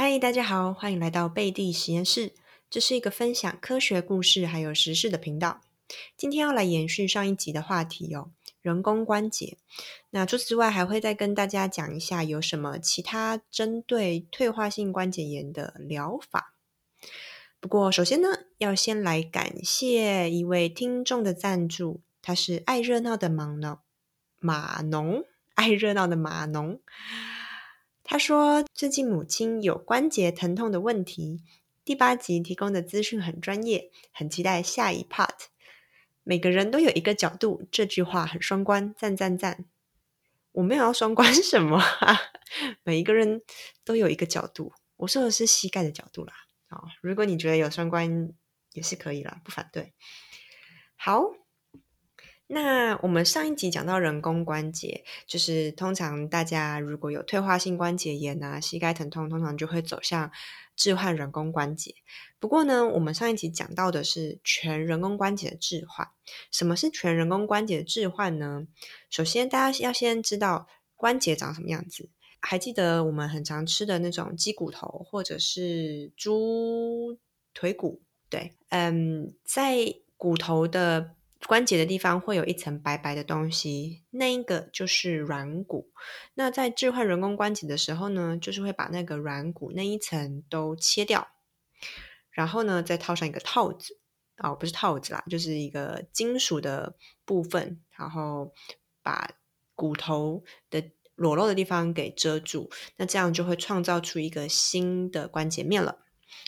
嗨，大家好，欢迎来到贝蒂实验室。这是一个分享科学故事还有时事的频道。今天要来延续上一集的话题哦，人工关节。那除此之外，还会再跟大家讲一下有什么其他针对退化性关节炎的疗法。不过，首先呢，要先来感谢一位听众的赞助，他是爱热闹的马农，马农，爱热闹的马农。他说：“最近母亲有关节疼痛的问题。第八集提供的资讯很专业，很期待下一 part。每个人都有一个角度，这句话很双关，赞赞赞！我没有要双关什么，每一个人都有一个角度。我说的是膝盖的角度啦。啊，如果你觉得有双关也是可以啦，不反对。好。”那我们上一集讲到人工关节，就是通常大家如果有退化性关节炎啊、膝盖疼痛，通常就会走向置换人工关节。不过呢，我们上一集讲到的是全人工关节的置换。什么是全人工关节的置换呢？首先，大家要先知道关节长什么样子。还记得我们很常吃的那种鸡骨头，或者是猪腿骨？对，嗯，在骨头的。关节的地方会有一层白白的东西，那一个就是软骨。那在置换人工关节的时候呢，就是会把那个软骨那一层都切掉，然后呢再套上一个套子哦，不是套子啦，就是一个金属的部分，然后把骨头的裸露的地方给遮住。那这样就会创造出一个新的关节面了。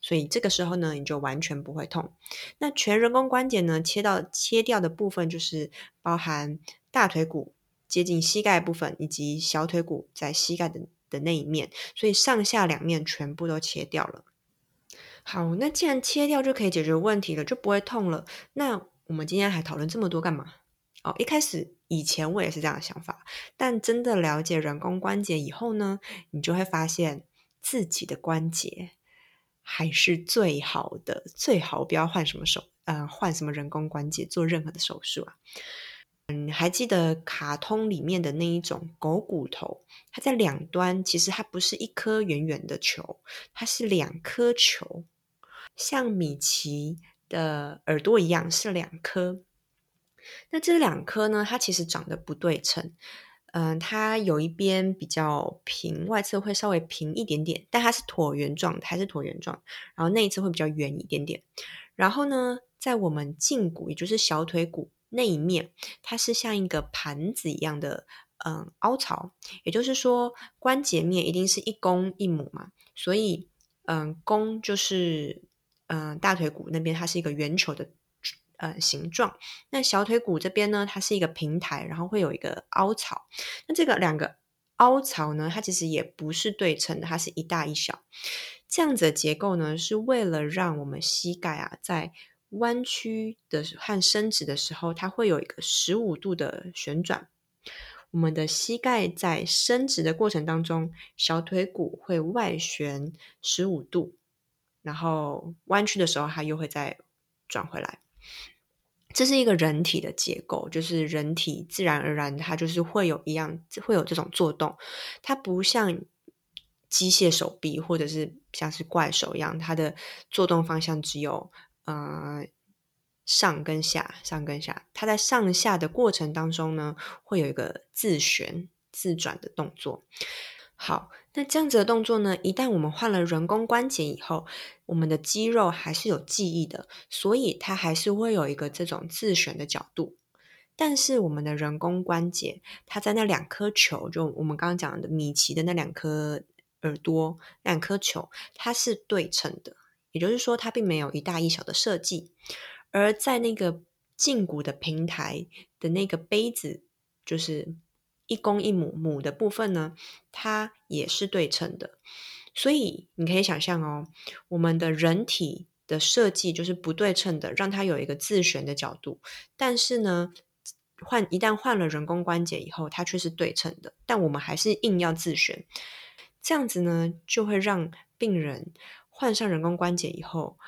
所以这个时候呢，你就完全不会痛。那全人工关节呢，切到切掉的部分就是包含大腿骨接近膝盖部分，以及小腿骨在膝盖的的那一面。所以上下两面全部都切掉了。好，那既然切掉就可以解决问题了，就不会痛了。那我们今天还讨论这么多干嘛？哦，一开始以前我也是这样的想法，但真的了解人工关节以后呢，你就会发现自己的关节。还是最好的，最好不要换什么手，呃，换什么人工关节做任何的手术啊。嗯，还记得卡通里面的那一种狗骨头，它在两端，其实它不是一颗圆圆的球，它是两颗球，像米奇的耳朵一样是两颗。那这两颗呢，它其实长得不对称。嗯，它有一边比较平，外侧会稍微平一点点，但它是椭圆状，还是椭圆状，然后内侧会比较圆一点点。然后呢，在我们胫骨，也就是小腿骨那一面，它是像一个盘子一样的，嗯，凹槽。也就是说，关节面一定是一公一母嘛，所以，嗯，公就是，嗯，大腿骨那边它是一个圆球的。呃，形状。那小腿骨这边呢，它是一个平台，然后会有一个凹槽。那这个两个凹槽呢，它其实也不是对称的，它是一大一小。这样子的结构呢，是为了让我们膝盖啊，在弯曲的和伸直的时候，它会有一个十五度的旋转。我们的膝盖在伸直的过程当中，小腿骨会外旋十五度，然后弯曲的时候，它又会再转回来。这是一个人体的结构，就是人体自然而然，它就是会有一样，会有这种做动。它不像机械手臂，或者是像是怪手一样，它的做动方向只有呃上跟下，上跟下。它在上下的过程当中呢，会有一个自旋自转的动作。好，那这样子的动作呢？一旦我们换了人工关节以后，我们的肌肉还是有记忆的，所以它还是会有一个这种自旋的角度。但是我们的人工关节，它在那两颗球，就我们刚刚讲的米奇的那两颗耳朵，两颗球，它是对称的，也就是说，它并没有一大一小的设计。而在那个胫骨的平台的那个杯子，就是。一公一母，母的部分呢，它也是对称的，所以你可以想象哦，我们的人体的设计就是不对称的，让它有一个自旋的角度。但是呢，换一旦换了人工关节以后，它却是对称的，但我们还是硬要自旋，这样子呢，就会让病人换上人工关节以后，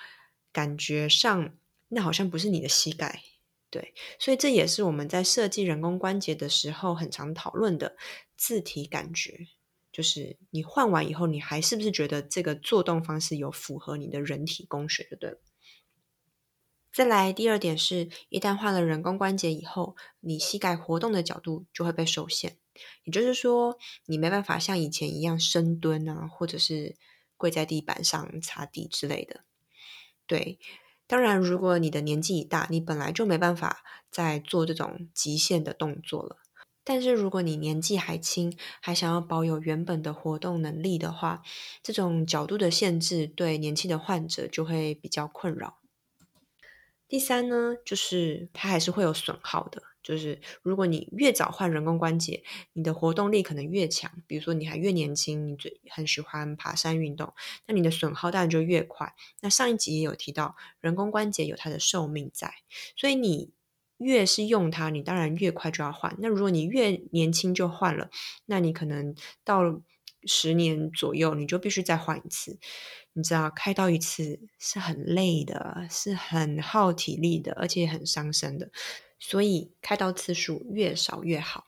感觉上那好像不是你的膝盖。对，所以这也是我们在设计人工关节的时候很常讨论的字体感觉，就是你换完以后，你还是不是觉得这个做动方式有符合你的人体工学，就对了。再来第二点是，一旦换了人工关节以后，你膝盖活动的角度就会被受限，也就是说，你没办法像以前一样深蹲啊，或者是跪在地板上擦地之类的。对，当然，如果你的年纪已大，你本来就没办法再做这种极限的动作了。但是如果你年纪还轻，还想要保有原本的活动能力的话，这种角度的限制对年轻的患者就会比较困扰。第三呢，就是它还是会有损耗的。就是如果你越早换人工关节，你的活动力可能越强。比如说你还越年轻，你最很喜欢爬山运动，那你的损耗当然就越快。那上一集也有提到，人工关节有它的寿命在，所以你。越是用它，你当然越快就要换。那如果你越年轻就换了，那你可能到十年左右，你就必须再换一次。你知道，开刀一次是很累的，是很耗体力的，而且很伤身的。所以开刀次数越少越好。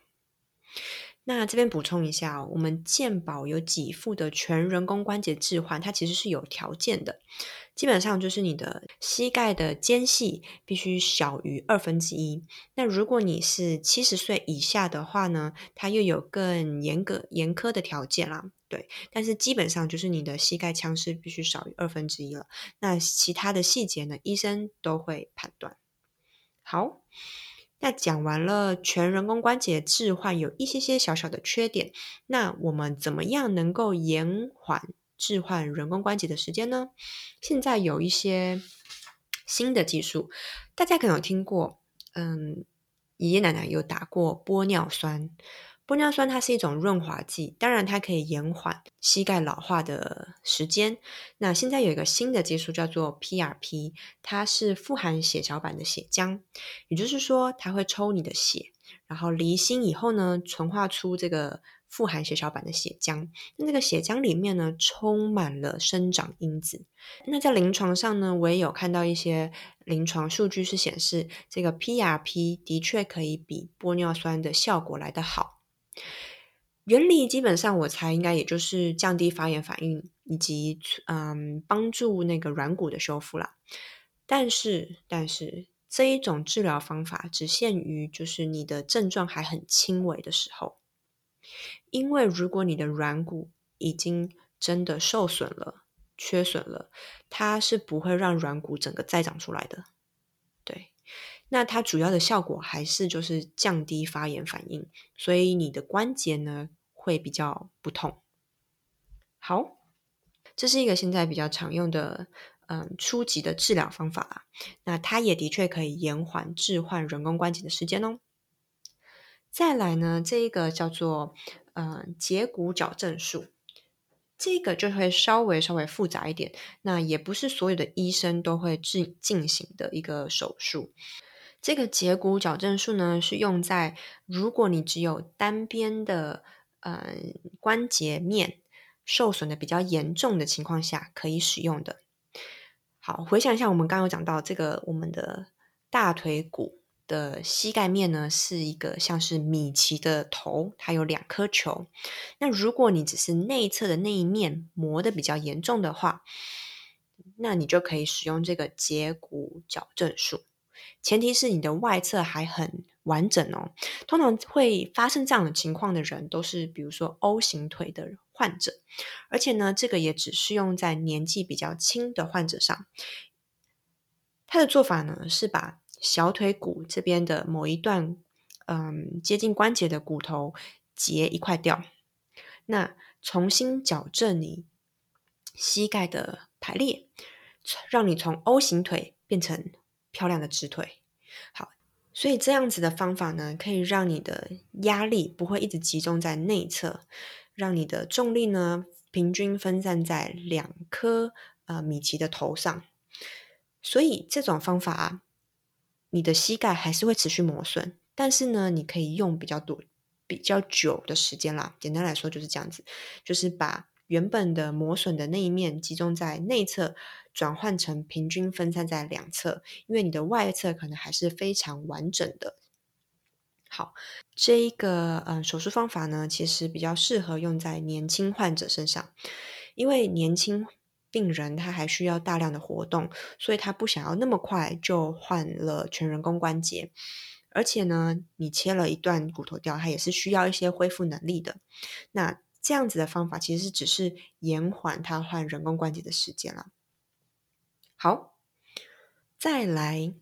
那这边补充一下，我们健保有给付的全人工关节置换，它其实是有条件的。基本上就是你的膝盖的间隙必须小于二分之一。那如果你是七十岁以下的话呢，它又有更严格严苛的条件啦。对，但是基本上就是你的膝盖腔是必须少于二分之一了。那其他的细节呢，医生都会判断。好。那讲完了全人工关节置换有一些些小小的缺点，那我们怎么样能够延缓置换人工关节的时间呢？现在有一些新的技术，大家可能有听过，嗯，爷爷奶奶有打过玻尿酸。玻尿酸它是一种润滑剂，当然它可以延缓膝盖老化的时间。那现在有一个新的技术叫做 PRP，它是富含血小板的血浆，也就是说它会抽你的血，然后离心以后呢，纯化出这个富含血小板的血浆。那这个血浆里面呢，充满了生长因子。那在临床上呢，我也有看到一些临床数据是显示，这个 PRP 的确可以比玻尿酸的效果来得好。原理基本上，我猜应该也就是降低发炎反应，以及嗯帮助那个软骨的修复啦。但是，但是这一种治疗方法只限于就是你的症状还很轻微的时候，因为如果你的软骨已经真的受损了、缺损了，它是不会让软骨整个再长出来的。那它主要的效果还是就是降低发炎反应，所以你的关节呢会比较不痛。好，这是一个现在比较常用的嗯初级的治疗方法那它也的确可以延缓置换人工关节的时间哦。再来呢，这一个叫做嗯截骨矫正术，这个就会稍微稍微复杂一点，那也不是所有的医生都会进进行的一个手术。这个截骨矫正术呢，是用在如果你只有单边的呃关节面受损的比较严重的情况下可以使用的。好，回想一下，我们刚刚有讲到这个，我们的大腿骨的膝盖面呢，是一个像是米奇的头，它有两颗球。那如果你只是内侧的那一面磨的比较严重的话，那你就可以使用这个截骨矫正术。前提是你的外侧还很完整哦。通常会发生这样的情况的人，都是比如说 O 型腿的患者，而且呢，这个也只适用在年纪比较轻的患者上。他的做法呢，是把小腿骨这边的某一段，嗯，接近关节的骨头截一块掉，那重新矫正你膝盖的排列，让你从 O 型腿变成。漂亮的直腿，好，所以这样子的方法呢，可以让你的压力不会一直集中在内侧，让你的重力呢平均分散在两颗呃米奇的头上。所以这种方法，你的膝盖还是会持续磨损，但是呢，你可以用比较多、比较久的时间啦。简单来说就是这样子，就是把。原本的磨损的那一面集中在内侧，转换成平均分散在两侧，因为你的外侧可能还是非常完整的。好，这一个呃手术方法呢，其实比较适合用在年轻患者身上，因为年轻病人他还需要大量的活动，所以他不想要那么快就换了全人工关节。而且呢，你切了一段骨头掉，它也是需要一些恢复能力的。那这样子的方法其实只是延缓他换人工关节的时间了。好，再来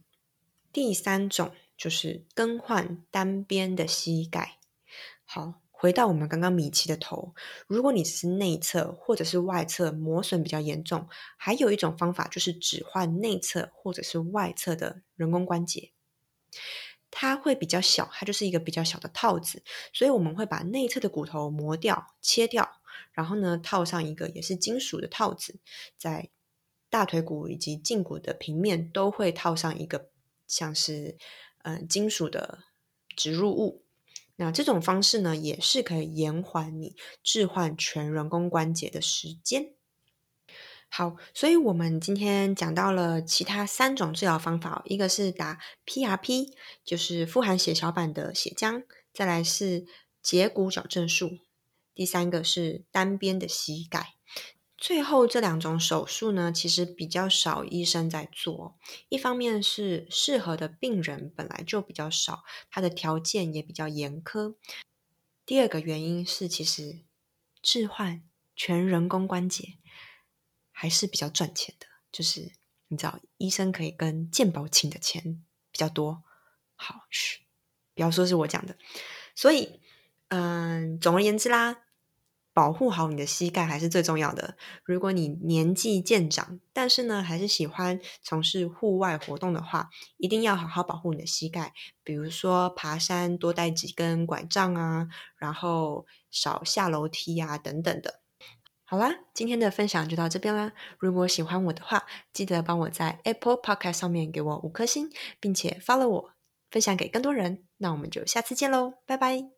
第三种就是更换单边的膝盖。好，回到我们刚刚米奇的头，如果你只是内侧或者是外侧磨损比较严重，还有一种方法就是只换内侧或者是外侧的人工关节。它会比较小，它就是一个比较小的套子，所以我们会把内侧的骨头磨掉、切掉，然后呢套上一个也是金属的套子，在大腿骨以及胫骨的平面都会套上一个像是嗯金属的植入物。那这种方式呢，也是可以延缓你置换全人工关节的时间。好，所以我们今天讲到了其他三种治疗方法，一个是打 PRP，就是富含血小板的血浆；再来是截骨矫正术；第三个是单边的膝盖。最后这两种手术呢，其实比较少医生在做，一方面是适合的病人本来就比较少，他的条件也比较严苛；第二个原因是，其实置换全人工关节。还是比较赚钱的，就是你知道，医生可以跟健保请的钱比较多。好，嘘，不要说是我讲的。所以，嗯，总而言之啦，保护好你的膝盖还是最重要的。如果你年纪渐长，但是呢，还是喜欢从事户外活动的话，一定要好好保护你的膝盖。比如说，爬山多带几根拐杖啊，然后少下楼梯啊，等等的。好啦，今天的分享就到这边啦。如果喜欢我的话，记得帮我在 Apple Podcast 上面给我五颗星，并且 follow 我，分享给更多人。那我们就下次见喽，拜拜。